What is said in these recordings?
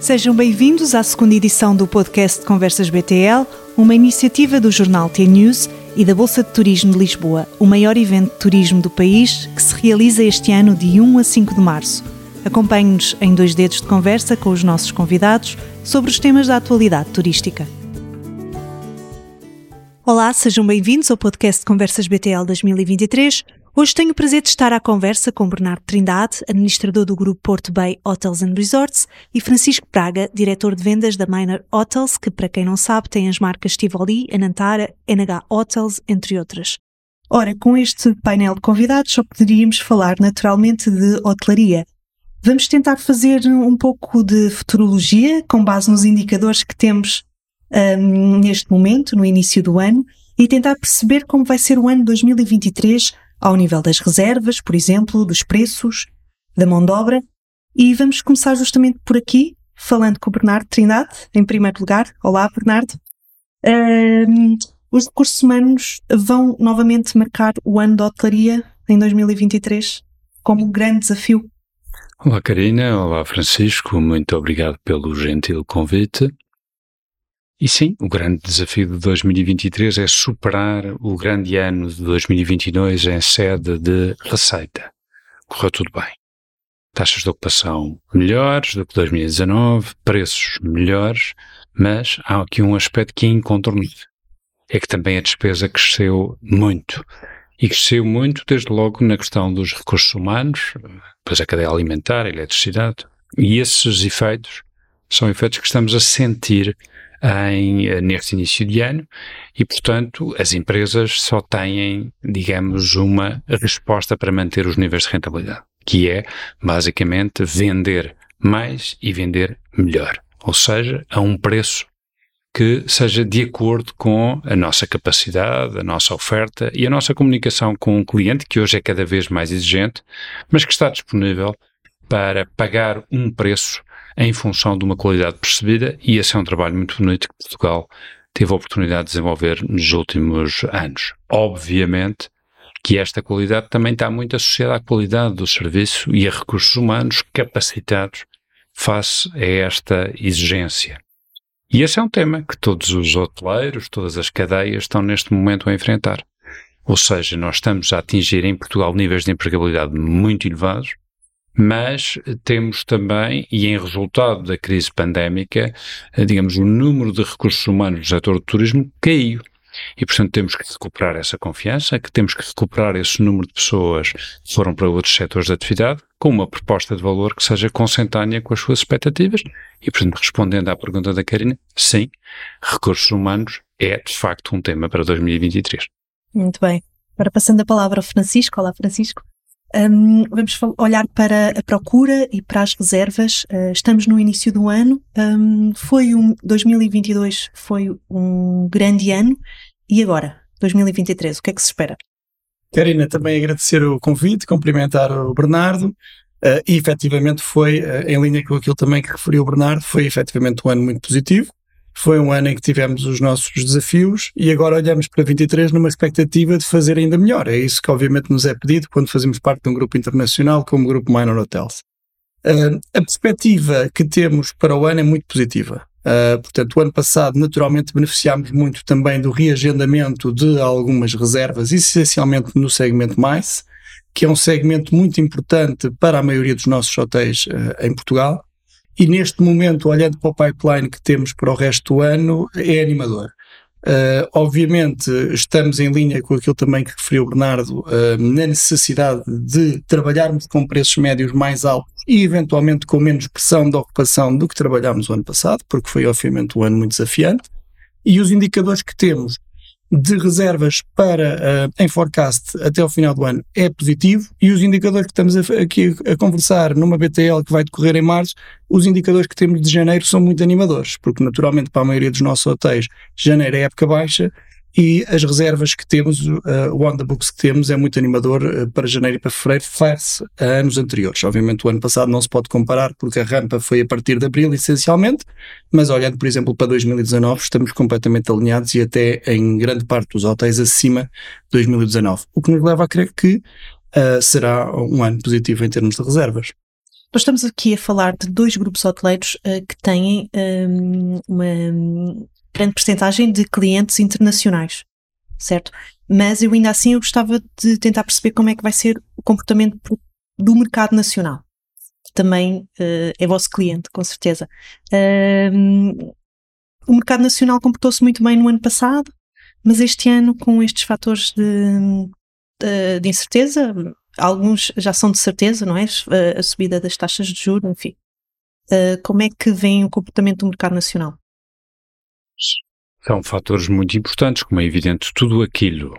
Sejam bem-vindos à segunda edição do podcast Conversas BTL, uma iniciativa do jornal T-News e da Bolsa de Turismo de Lisboa, o maior evento de turismo do país que se realiza este ano de 1 a 5 de março. Acompanhe-nos em dois dedos de conversa com os nossos convidados sobre os temas da atualidade turística. Olá, sejam bem-vindos ao podcast Conversas BTL 2023. Hoje tenho o prazer de estar à conversa com Bernardo Trindade, administrador do grupo Porto Bay Hotels and Resorts, e Francisco Praga, diretor de vendas da Minor Hotels, que, para quem não sabe, tem as marcas Tivoli, Anantara, NH Hotels, entre outras. Ora, com este painel de convidados só poderíamos falar naturalmente de hotelaria. Vamos tentar fazer um pouco de futurologia com base nos indicadores que temos um, neste momento, no início do ano, e tentar perceber como vai ser o ano 2023 ao nível das reservas, por exemplo, dos preços, da mão de obra. E vamos começar justamente por aqui, falando com o Bernardo Trindade, em primeiro lugar. Olá, Bernardo. Um, os recursos humanos vão novamente marcar o ano da hotelaria em 2023 como um grande desafio. Olá, Karina. Olá, Francisco. Muito obrigado pelo gentil convite. E sim, o grande desafio de 2023 é superar o grande ano de 2022 em sede de receita. Correu tudo bem. Taxas de ocupação melhores do que 2019, preços melhores, mas há aqui um aspecto que é incontornável. É que também a despesa cresceu muito. E cresceu muito, desde logo, na questão dos recursos humanos, depois a cadeia alimentar, a eletricidade. E esses efeitos são efeitos que estamos a sentir em, eh, neste início de ano e, portanto, as empresas só têm, digamos, uma resposta para manter os níveis de rentabilidade, que é, basicamente, vender mais e vender melhor. Ou seja, a um preço que seja de acordo com a nossa capacidade, a nossa oferta e a nossa comunicação com o cliente, que hoje é cada vez mais exigente, mas que está disponível para pagar um preço em função de uma qualidade percebida, e esse é um trabalho muito bonito que Portugal teve a oportunidade de desenvolver nos últimos anos. Obviamente que esta qualidade também está muito associada à qualidade do serviço e a recursos humanos capacitados face a esta exigência. E esse é um tema que todos os hoteleiros, todas as cadeias estão neste momento a enfrentar. Ou seja, nós estamos a atingir em Portugal níveis de empregabilidade muito elevados, mas temos também, e em resultado da crise pandémica, eh, digamos, o número de recursos humanos do setor do turismo caiu. E, portanto, temos que recuperar essa confiança, que temos que recuperar esse número de pessoas que foram para outros setores de atividade, com uma proposta de valor que seja consentânea com as suas expectativas. E, portanto, respondendo à pergunta da Karina, sim, recursos humanos é, de facto, um tema para 2023. Muito bem. Agora passando a palavra ao Francisco. Olá, Francisco. Um, vamos olhar para a procura e para as reservas. Uh, estamos no início do ano. Um, foi um 2022 foi um grande ano e agora 2023 o que é que se espera? Karina, também agradecer o convite, cumprimentar o Bernardo. Uh, e efetivamente foi, uh, em linha com aquilo também que referiu o Bernardo, foi efetivamente um ano muito positivo. Foi um ano em que tivemos os nossos desafios e agora olhamos para 23 numa expectativa de fazer ainda melhor. É isso que obviamente nos é pedido quando fazemos parte de um grupo internacional como o Grupo Minor Hotels. Uh, a perspectiva que temos para o ano é muito positiva. Uh, portanto, o ano passado, naturalmente, beneficiámos muito também do reagendamento de algumas reservas, essencialmente no segmento mais, que é um segmento muito importante para a maioria dos nossos hotéis uh, em Portugal. E neste momento, olhando para o pipeline que temos para o resto do ano, é animador. Uh, obviamente, estamos em linha com aquilo também que referiu o Bernardo, uh, na necessidade de trabalharmos com preços médios mais altos e, eventualmente, com menos pressão de ocupação do que trabalhámos o ano passado, porque foi, obviamente, um ano muito desafiante. E os indicadores que temos de reservas para uh, em forecast até o final do ano é positivo e os indicadores que estamos a, aqui a conversar numa BTL que vai decorrer em março, os indicadores que temos de janeiro são muito animadores, porque naturalmente para a maioria dos nossos hotéis janeiro é época baixa e as reservas que temos, uh, o on the books que temos é muito animador uh, para janeiro e para fevereiro face a anos anteriores. Obviamente o ano passado não se pode comparar porque a rampa foi a partir de abril essencialmente, mas olhando por exemplo para 2019 estamos completamente alinhados e até em grande parte dos hotéis acima de 2019, o que nos leva a crer que uh, será um ano positivo em termos de reservas. Nós estamos aqui a falar de dois grupos hoteleiros uh, que têm um, uma grande percentagem de clientes internacionais, certo? Mas eu ainda assim eu gostava de tentar perceber como é que vai ser o comportamento do mercado nacional. Também uh, é vosso cliente, com certeza. Uh, o mercado nacional comportou-se muito bem no ano passado, mas este ano, com estes fatores de, de, de incerteza, alguns já são de certeza, não é? A subida das taxas de juros, enfim. Uh, como é que vem o comportamento do mercado nacional? São fatores muito importantes, como é evidente, tudo aquilo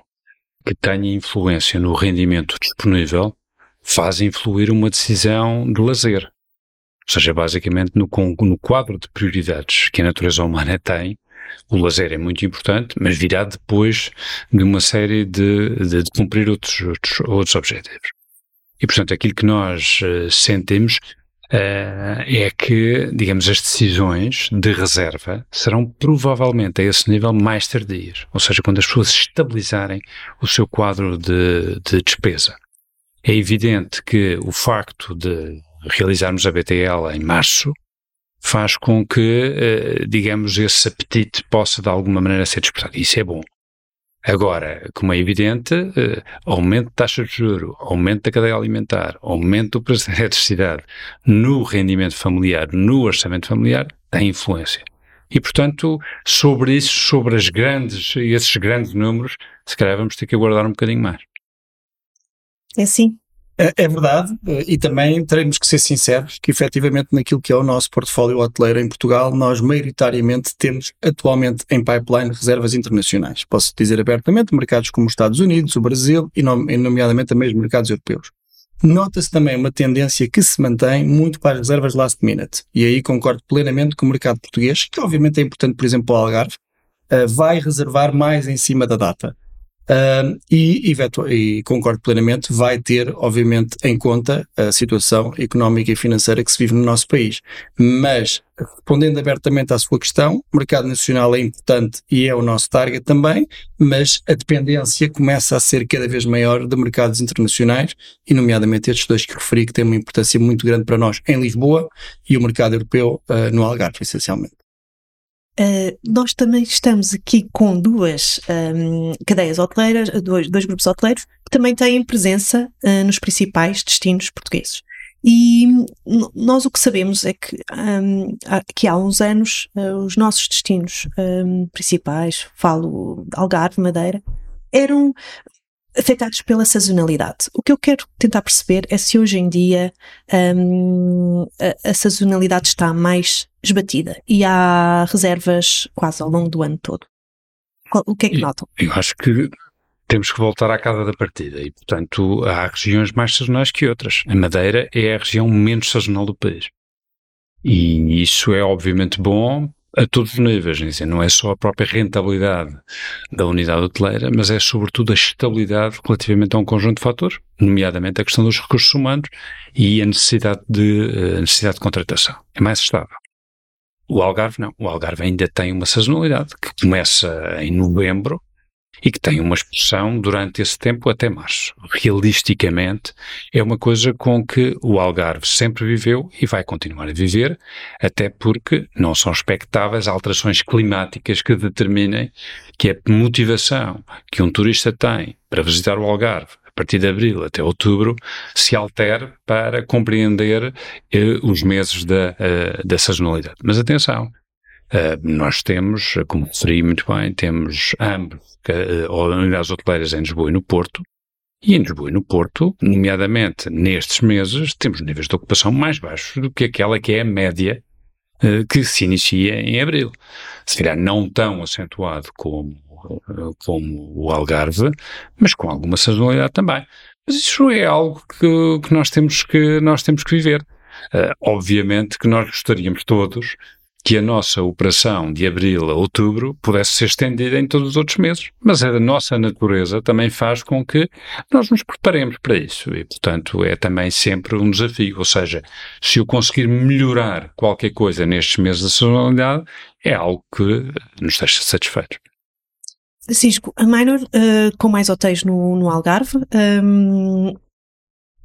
que tenha influência no rendimento disponível faz influir uma decisão de lazer. Ou seja, basicamente no, no quadro de prioridades que a natureza humana tem, o lazer é muito importante, mas virá depois de uma série de, de, de cumprir outros, outros, outros objetivos. E, portanto, aquilo que nós uh, sentimos é que, digamos, as decisões de reserva serão provavelmente a esse nível mais tardias, ou seja, quando as pessoas estabilizarem o seu quadro de, de despesa. É evidente que o facto de realizarmos a BTL em março faz com que, eh, digamos, esse apetite possa de alguma maneira ser despertado. Isso é bom. Agora, como é evidente, eh, aumento de taxa de juro, aumento da cadeia alimentar, aumento do preço da eletricidade no rendimento familiar, no orçamento familiar, tem influência. E, portanto, sobre isso, sobre as grandes, esses grandes números, se calhar vamos ter que aguardar um bocadinho mais. É sim. É, é, verdade, e também teremos que ser sinceros que efetivamente naquilo que é o nosso portfólio hoteleiro em Portugal, nós maioritariamente temos atualmente em pipeline reservas internacionais. Posso dizer abertamente, mercados como os Estados Unidos, o Brasil e nomeadamente também os mercados europeus. Nota-se também uma tendência que se mantém muito para as reservas last minute. E aí concordo plenamente com o mercado português, que obviamente é importante, por exemplo, o Algarve, uh, vai reservar mais em cima da data. Uh, e, e, concordo plenamente, vai ter, obviamente, em conta a situação económica e financeira que se vive no nosso país. Mas, respondendo abertamente à sua questão, o mercado nacional é importante e é o nosso target também, mas a dependência começa a ser cada vez maior de mercados internacionais, e nomeadamente estes dois que referi, que têm uma importância muito grande para nós em Lisboa e o mercado europeu uh, no Algarve, essencialmente. Uh, nós também estamos aqui com duas um, cadeias hoteleiras, dois, dois, grupos hoteleiros, que também têm presença uh, nos principais destinos portugueses. E nós o que sabemos é que, um, que há uns anos uh, os nossos destinos um, principais, falo Algarve, Madeira, eram afetados pela sazonalidade. O que eu quero tentar perceber é se hoje em dia um, a, a, sazonalidade está mais esbatida e há reservas quase ao longo do ano todo. O que é que notam? Eu acho que temos que voltar à casa da partida e, portanto, há regiões mais sazonais que outras. A Madeira é a região menos sazonal do país. E isso é obviamente bom a todos os níveis, dizer, não é só a própria rentabilidade da unidade hoteleira, mas é sobretudo a estabilidade relativamente a um conjunto de fatores, nomeadamente a questão dos recursos humanos e a necessidade de, a necessidade de contratação. É mais estável. O Algarve não. O Algarve ainda tem uma sazonalidade que começa em novembro e que tem uma expressão durante esse tempo até março. Realisticamente, é uma coisa com que o Algarve sempre viveu e vai continuar a viver, até porque não são expectáveis alterações climáticas que determinem que a motivação que um turista tem para visitar o Algarve partir de abril até outubro, se altere para compreender eh, os meses da, uh, da sazonalidade. Mas atenção, uh, nós temos, como referi muito bem, temos ambos, uh, unidades hoteleiras em Lisboa e no Porto, e em Lisboa e no Porto, nomeadamente nestes meses, temos níveis de ocupação mais baixos do que aquela que é a média uh, que se inicia em abril. Se não tão acentuado como como o Algarve, mas com alguma sazonalidade também. Mas isso é algo que, que nós, temos que nós temos que viver. Uh, obviamente que nós gostaríamos todos que a nossa operação de abril a outubro pudesse ser estendida em todos os outros meses, mas a nossa natureza também faz com que nós nos preparemos para isso e, portanto, é também sempre um desafio. Ou seja, se eu conseguir melhorar qualquer coisa nestes meses da sazonalidade, é algo que nos deixa satisfeitos. Cisco, a Minor, uh, com mais hotéis no, no Algarve, um,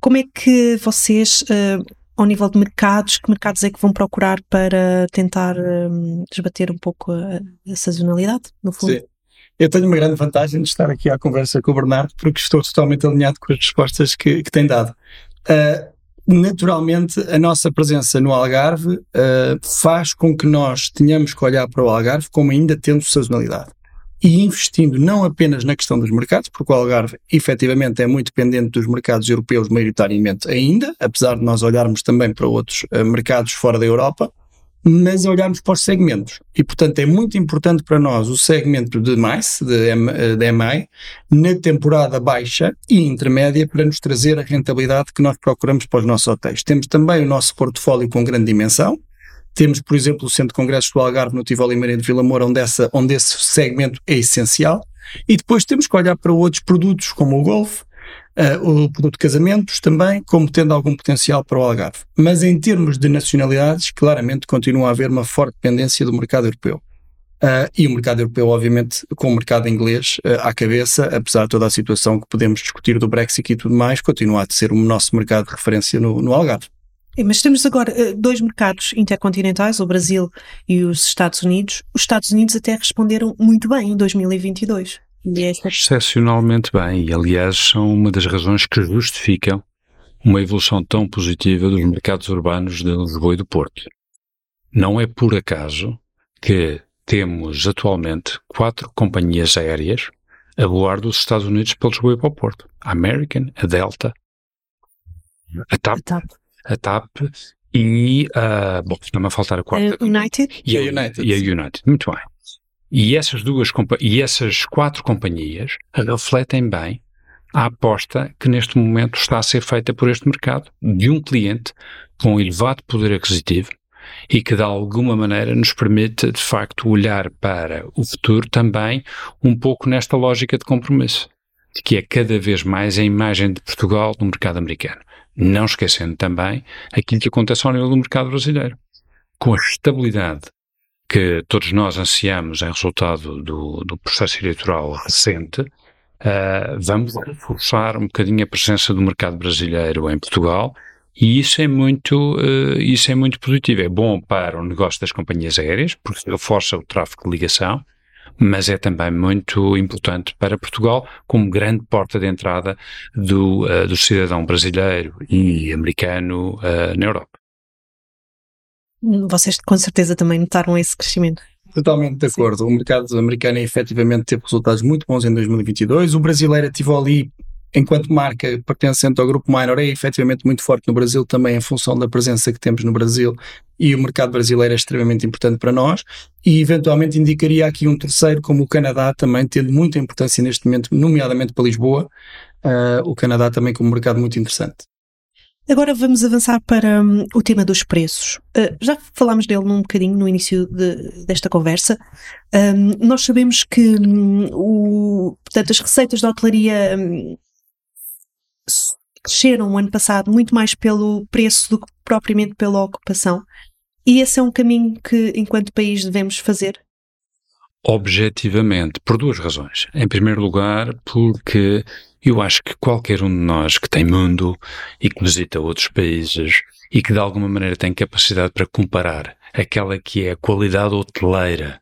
como é que vocês uh, ao nível de mercados, que mercados é que vão procurar para tentar um, desbater um pouco a, a, sazonalidade, no fundo? Sim. Eu tenho uma grande vantagem de estar aqui à conversa com o Bernardo, porque estou totalmente alinhado com as respostas que, que tem dado. Uh, naturalmente, a nossa presença no Algarve uh, faz com que nós tenhamos que olhar para o Algarve como ainda tendo sazonalidade e investindo não apenas na questão dos mercados, porque o Algarve efetivamente é muito dependente dos mercados europeus maioritariamente ainda, apesar de nós olharmos também para outros uh, mercados fora da Europa, mas olharmos para os segmentos. E, portanto, é muito importante para nós o segmento de mais, de, M, eh, de MI, na temporada baixa e intermédia, para nos trazer a rentabilidade que nós procuramos para os nossos hotéis. Temos também o nosso portfólio com grande dimensão, temos, por exemplo, o Centro de Congressos do Algarve no Tivoli Maria de Vila Moura, onde, essa, onde esse segmento é essencial. E depois temos que olhar para outros produtos, como o Golf, uh, o produto de casamentos também, como tendo algum potencial para o Algarve. Mas em termos de nacionalidades, claramente continua a haver uma forte dependência do mercado europeu. Uh, e o mercado europeu, obviamente, com o mercado inglês uh, à cabeça, apesar de toda a situação que podemos discutir do Brexit e tudo mais, continua a ser o nosso mercado de referência no, no Algarve. Mas temos agora eh, dois mercados intercontinentais, o Brasil e os Estados Unidos. Os Estados Unidos até responderam muito bem em 2022. Esta... Excepcionalmente bem, e aliás são uma das razões que justificam uma evolução tão positiva dos mercados urbanos de Lisboa e do Porto. Não é por acaso que temos atualmente quatro companhias aéreas a voar dos Estados Unidos para Lisboa e para o Porto. A American, a Delta, a TAP, a TAP a TAP e a. Bom, está-me a faltar a quarta. A United? E a United. E a United. Muito bem. E essas duas e essas quatro companhias refletem bem a aposta que neste momento está a ser feita por este mercado de um cliente com elevado poder aquisitivo e que de alguma maneira nos permite de facto olhar para o futuro também um pouco nesta lógica de compromisso, que é cada vez mais a imagem de Portugal no mercado americano. Não esquecendo também aquilo que acontece ao nível do mercado brasileiro. Com a estabilidade que todos nós ansiamos em resultado do, do processo eleitoral recente, uh, vamos reforçar um bocadinho a presença do mercado brasileiro em Portugal e isso é muito, uh, isso é muito positivo. É bom para o negócio das companhias aéreas, porque reforça o tráfego de ligação, mas é também muito importante para Portugal como grande porta de entrada do, uh, do cidadão brasileiro e americano uh, na Europa. Vocês com certeza também notaram esse crescimento. Totalmente de acordo. Sim. O mercado americano efetivamente teve resultados muito bons em 2022. O brasileiro ativou ali enquanto marca pertencente ao grupo Minor, é efetivamente muito forte no Brasil, também em função da presença que temos no Brasil e o mercado brasileiro é extremamente importante para nós. E eventualmente indicaria aqui um terceiro, como o Canadá, também tendo muita importância neste momento, nomeadamente para Lisboa. Uh, o Canadá também como um mercado muito interessante. Agora vamos avançar para um, o tema dos preços. Uh, já falámos dele num bocadinho no início de, desta conversa. Um, nós sabemos que um, o, portanto, as receitas da hotelaria hum, cresceram o ano passado muito mais pelo preço do que propriamente pela ocupação. E esse é um caminho que, enquanto país, devemos fazer? Objetivamente, por duas razões. Em primeiro lugar, porque eu acho que qualquer um de nós que tem mundo e que visita outros países e que de alguma maneira tem capacidade para comparar aquela que é a qualidade hoteleira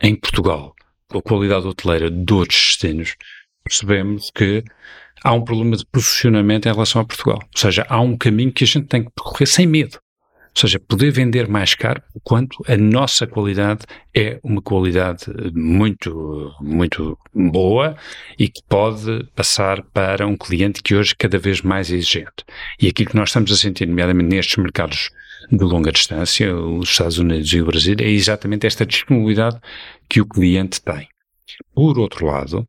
em Portugal com a qualidade hoteleira de outros destinos, percebemos que há um problema de posicionamento em relação a Portugal. Ou seja, há um caminho que a gente tem que percorrer sem medo. Ou seja, poder vender mais caro quanto a nossa qualidade é uma qualidade muito, muito boa e que pode passar para um cliente que hoje é cada vez mais exigente. E aquilo que nós estamos a sentir, nomeadamente nestes mercados de longa distância, os Estados Unidos e o Brasil, é exatamente esta disponibilidade que o cliente tem. Por outro lado,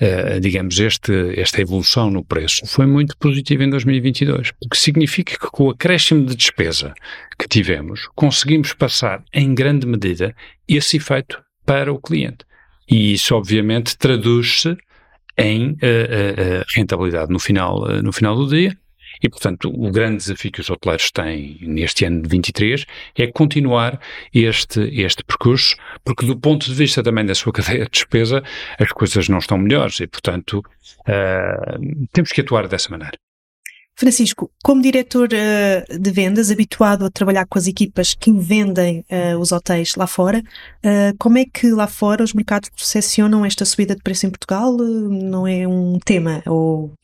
uh, digamos, este, esta evolução no preço foi muito positiva em 2022, porque significa que com o acréscimo de despesa que tivemos, conseguimos passar em grande medida esse efeito para o cliente. E isso, obviamente, traduz-se em uh, uh, rentabilidade no final, no final do dia e, portanto, o grande desafio que os hoteleiros têm neste ano de 23 é continuar este, este percurso, porque do ponto de vista também da sua cadeia de despesa, as coisas não estão melhores e, portanto, uh, temos que atuar dessa maneira. Francisco, como diretor uh, de vendas, habituado a trabalhar com as equipas que vendem uh, os hotéis lá fora, uh, como é que lá fora os mercados percepcionam esta subida de preço em Portugal? não é um tema? Ou,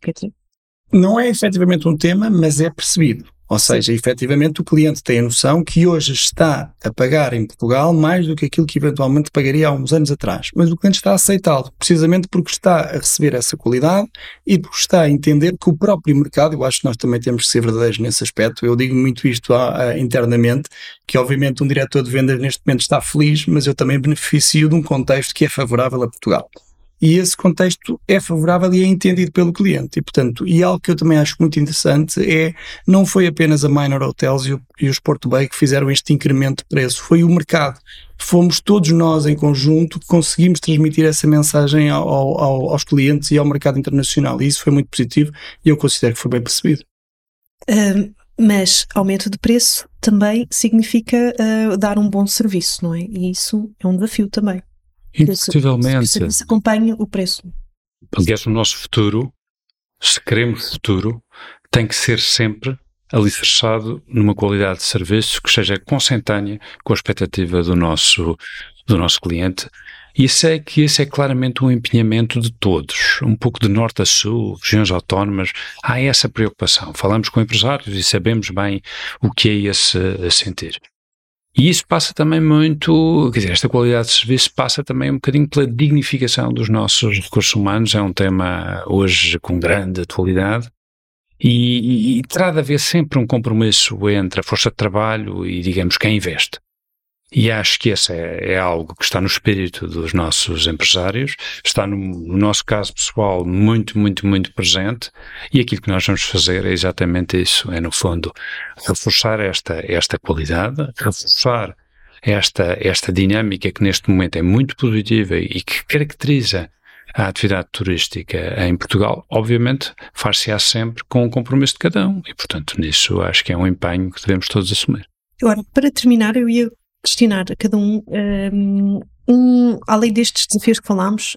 não é efetivamente um tema, mas é percebido. Ou seja, efetivamente o cliente tem a noção que hoje está a pagar em Portugal mais do que aquilo que eventualmente pagaria há uns anos atrás. Mas o cliente está a aceitá-lo, precisamente porque está a receber essa qualidade e porque está a entender que o próprio mercado, eu acho que nós também temos que ser verdadeiros nesse aspecto, eu digo muito isto a, a, internamente, que obviamente um diretor de vendas neste momento está feliz, mas eu também beneficio de um contexto que é favorável a Portugal e esse contexto é favorável e é entendido pelo cliente. E, portanto, e algo que eu também acho muito interessante é, não foi apenas a Minor Hotels e, o, e os Porto Bay que fizeram este incremento de preço, foi o mercado. Fomos todos nós em conjunto que conseguimos transmitir essa mensagem ao, ao, aos clientes e ao mercado internacional. E isso foi muito positivo e eu considero que foi bem percebido. Um, mas aumento de preço também significa uh, dar um bom serviço, não é? E isso é um desafio também. Indiscutivelmente. Se, acompanha o preço. Aliás, o nosso futuro, se queremos futuro, tem que ser sempre alicerçado numa qualidade de serviço que seja consentânea com a expectativa do nosso, do nosso cliente. E sei que esse é claramente um empenhamento de todos, um pouco de norte a sul, regiões autónomas, há essa preocupação. Falamos com empresários e sabemos bem o que é esse sentir. E isso passa também muito, quer dizer, esta qualidade de serviço passa também um bocadinho pela dignificação dos nossos recursos humanos, é um tema hoje com grande atualidade. E, e, e terá de haver sempre um compromisso entre a força de trabalho e, digamos, quem investe. E acho que esse é, é, algo que está no espírito dos nossos empresários, está no, no, nosso caso pessoal muito, muito, muito presente. E aquilo que nós vamos fazer é exatamente isso: é, no fundo, reforçar esta, esta qualidade, reforçar esta, esta dinâmica que neste momento é muito positiva e que caracteriza a atividade turística em Portugal, obviamente, far-se-á sempre com o compromisso de cada um. E, portanto, nisso acho que é um empenho que devemos todos assumir. Agora, para terminar, eu ia destinar a cada um, um, além destes desafios que falámos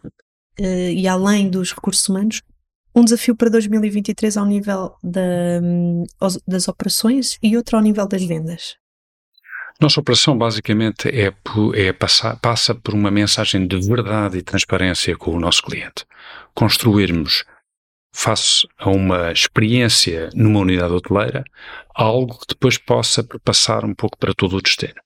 uh, e além dos recursos humanos, um desafio para 2023 ao nível da, um, das operações e outro ao nível das vendas. Nossa operação basicamente é, é passar, passa por uma mensagem de verdade e transparência com o nosso cliente. Construirmos, face a uma experiência numa unidade hoteleira, algo que depois possa passar um pouco para todo o destino.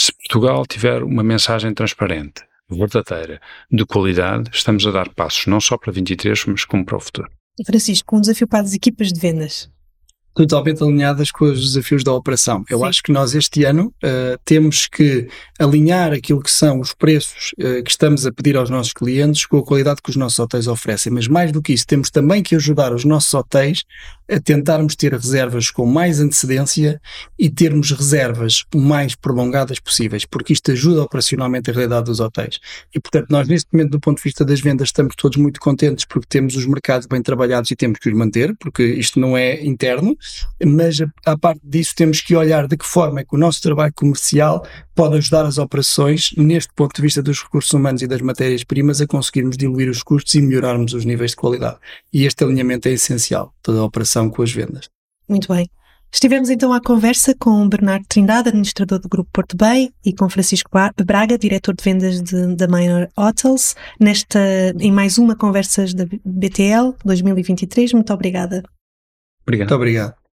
Se Portugal tiver uma mensagem transparente, verdadeira, de qualidade, estamos a dar passos não só para 23, mas como para o futuro. Francisco, um desafio para as equipas de vendas totalmente alinhadas com os desafios da operação. Eu Sim. acho que nós este ano uh, temos que alinhar aquilo que são os preços uh, que estamos a pedir aos nossos clientes com a qualidade que os nossos hotéis oferecem. Mas mais do que isso, temos também que ajudar os nossos hotéis a tentarmos ter reservas com mais antecedência e termos reservas o mais prolongadas possíveis, porque isto ajuda operacionalmente a realidade dos hotéis. E, portanto, nós neste momento, do ponto de vista das vendas, estamos todos muito contentes porque temos os mercados bem trabalhados e temos que os manter, porque isto não é interno, mas a, parte disso temos que olhar de que forma é que o nosso trabalho comercial pode ajudar as operações, neste ponto de vista dos recursos humanos e das matérias-primas, a conseguirmos diluir os custos e melhorarmos os níveis de qualidade. E este alinhamento é essencial, toda a operação com as vendas. Muito bem. Estivemos então à conversa com Bernardo Trindade, administrador do Grupo Porto Bay, e com Francisco Braga, diretor de vendas da Minor Hotels, nesta, em mais uma Conversas da BTL 2023. Muito obrigada. Obrigado. Muito obrigado.